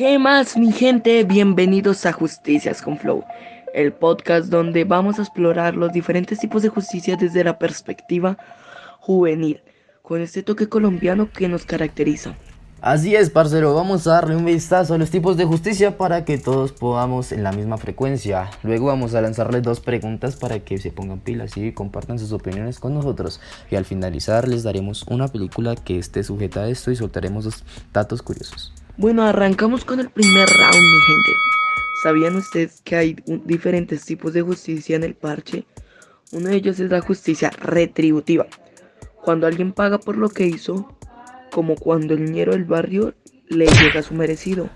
¿Qué más, mi gente? Bienvenidos a Justicias con Flow, el podcast donde vamos a explorar los diferentes tipos de justicia desde la perspectiva juvenil, con este toque colombiano que nos caracteriza. Así es, parcero, vamos a darle un vistazo a los tipos de justicia para que todos podamos en la misma frecuencia. Luego vamos a lanzarles dos preguntas para que se pongan pilas y compartan sus opiniones con nosotros. Y al finalizar les daremos una película que esté sujeta a esto y soltaremos dos datos curiosos. Bueno, arrancamos con el primer round, mi gente. ¿Sabían ustedes que hay diferentes tipos de justicia en el parche? Uno de ellos es la justicia retributiva. Cuando alguien paga por lo que hizo, como cuando el niñero del barrio le llega su merecido.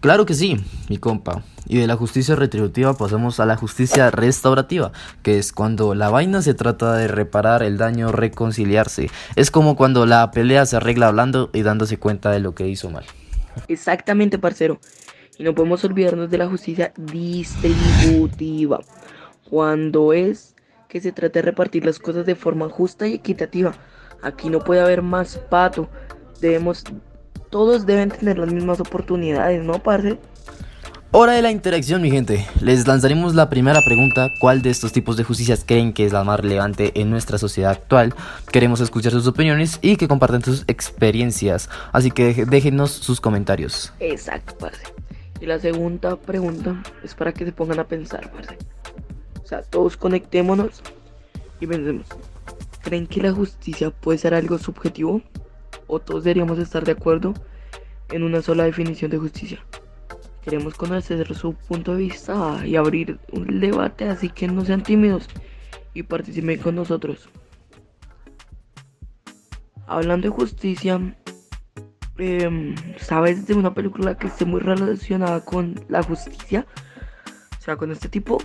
Claro que sí, mi compa. Y de la justicia retributiva pasamos a la justicia restaurativa, que es cuando la vaina se trata de reparar el daño, reconciliarse. Es como cuando la pelea se arregla hablando y dándose cuenta de lo que hizo mal. Exactamente, parcero. Y no podemos olvidarnos de la justicia distributiva, cuando es que se trata de repartir las cosas de forma justa y equitativa Aquí no puede haber más pato. Debemos, todos deben tener las mismas oportunidades, ¿no, parce? Hora de la interacción, mi gente. Les lanzaremos la primera pregunta. ¿Cuál de estos tipos de justicias creen que es la más relevante en nuestra sociedad actual? Queremos escuchar sus opiniones y que compartan sus experiencias. Así que déjenos sus comentarios. Exacto, parce. Y la segunda pregunta es para que se pongan a pensar. O sea, todos conectémonos y pensemos. ¿Creen que la justicia puede ser algo subjetivo? ¿O todos deberíamos estar de acuerdo en una sola definición de justicia? Queremos conocer su punto de vista y abrir un debate, así que no sean tímidos y participen con nosotros. Hablando de justicia, em, ¿sabes de una película que esté muy relacionada con la justicia? O sea, con este tipo,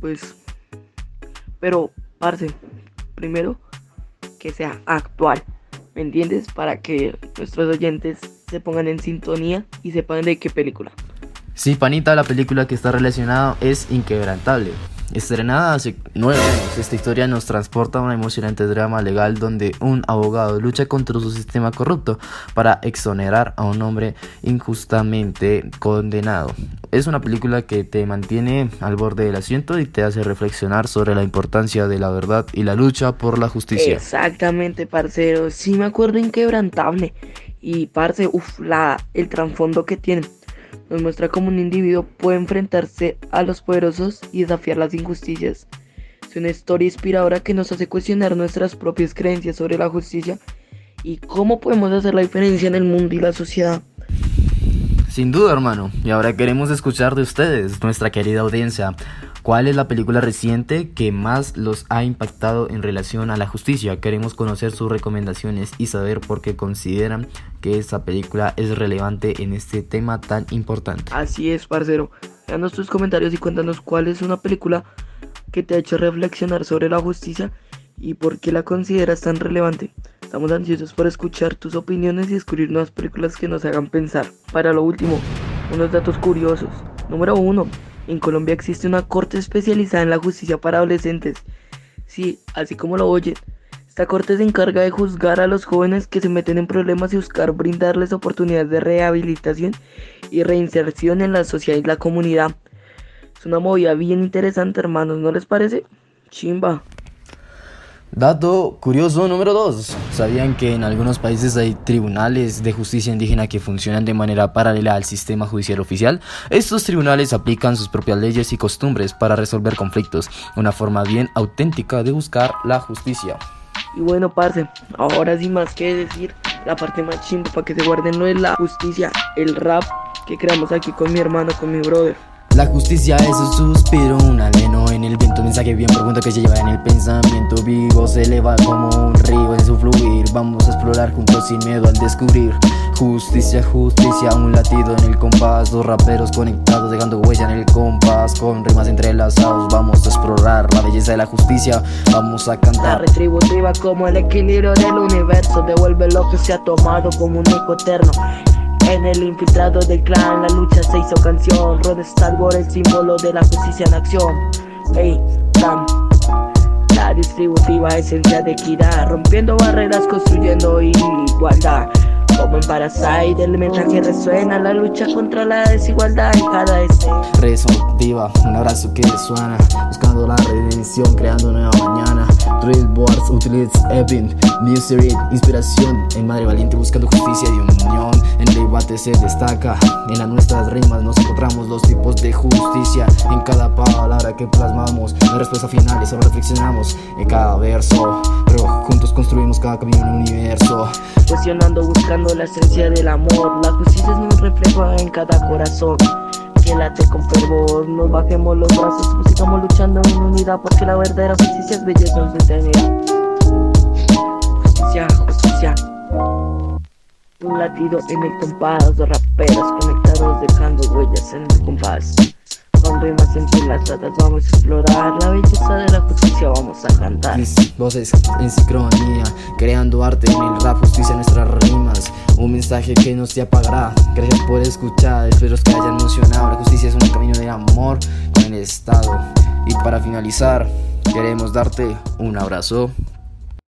pues... Pero, parce, primero que sea actual, ¿me entiendes? Para que nuestros oyentes se pongan en sintonía y sepan de qué película. Sí, panita, la película que está relacionada es Inquebrantable. Estrenada hace nueve años, esta historia nos transporta a un emocionante drama legal donde un abogado lucha contra su sistema corrupto para exonerar a un hombre injustamente condenado. Es una película que te mantiene al borde del asiento y te hace reflexionar sobre la importancia de la verdad y la lucha por la justicia. Exactamente, parcero. Sí me acuerdo inquebrantable. Y parce, uff, el trasfondo que tiene nos muestra cómo un individuo puede enfrentarse a los poderosos y desafiar las injusticias. Es una historia inspiradora que nos hace cuestionar nuestras propias creencias sobre la justicia y cómo podemos hacer la diferencia en el mundo y la sociedad. Sin duda, hermano. Y ahora queremos escuchar de ustedes, nuestra querida audiencia. ¿Cuál es la película reciente que más los ha impactado en relación a la justicia? Queremos conocer sus recomendaciones y saber por qué consideran que esta película es relevante en este tema tan importante. Así es, parcero. Danos tus comentarios y cuéntanos cuál es una película que te ha hecho reflexionar sobre la justicia y por qué la consideras tan relevante. Estamos ansiosos por escuchar tus opiniones y descubrir nuevas películas que nos hagan pensar. Para lo último, unos datos curiosos. Número 1. En Colombia existe una corte especializada en la justicia para adolescentes. Sí, así como lo oyen. Esta corte se encarga de juzgar a los jóvenes que se meten en problemas y buscar brindarles oportunidades de rehabilitación y reinserción en la sociedad y la comunidad. Es una movida bien interesante, hermanos, ¿no les parece? Chimba. Dato curioso número 2. ¿Sabían que en algunos países hay tribunales de justicia indígena que funcionan de manera paralela al sistema judicial oficial? Estos tribunales aplican sus propias leyes y costumbres para resolver conflictos, una forma bien auténtica de buscar la justicia. Y bueno, parce, ahora sí más que decir, la parte más chimba para que se guarden lo de la justicia, el rap que creamos aquí con mi hermano, con mi brother. La justicia es un suspiro, un aleno en el viento, mensaje bien profundo que se lleva en el pensamiento vivo, se eleva como un río en su fluir. Vamos a explorar juntos sin miedo al descubrir. Justicia, justicia, un latido en el compás, dos raperos conectados dejando huella en el compás, con rimas entrelazados. Vamos a explorar la belleza de la justicia, vamos a cantar. La retributiva como el equilibrio del universo, devuelve lo que se ha tomado como un eco eterno. En el infiltrado del clan la lucha se hizo canción Rod Star el símbolo de la justicia en acción Sam. La distributiva esencia de equidad Rompiendo barreras, construyendo igualdad Como en Parasite, el mensaje resuena La lucha contra la desigualdad en cada escena. Rezo, viva, un abrazo que suena. Buscando la redención, creando nueva mañana. Drill boards, utilities, Evin, Misery, inspiración. En Madre Valiente buscando justicia y unión. En el debate se destaca. En las nuestras rimas nos encontramos los tipos de justicia. En cada palabra que plasmamos La respuesta final y solo reflexionamos En cada verso construimos cada camino en el universo. Cuestionando, buscando la esencia del amor. La justicia es un reflejo en cada corazón. Que late con fervor Nos bajemos los brazos, pues sigamos luchando en unidad Porque la verdadera justicia es belleza en su eternidad Justicia, justicia. Un latido en el compás Dos raperos conectados dejando huellas en el compás con rimas entrelazadas vamos a explorar la belleza de la justicia vamos a cantar. Mis voces en sincronía creando arte en el rap justicia en nuestras rimas. Un mensaje que no se apagará. Gracias por escuchar espero que hayan emocionado. La justicia es un camino de amor con el estado. Y para finalizar queremos darte un abrazo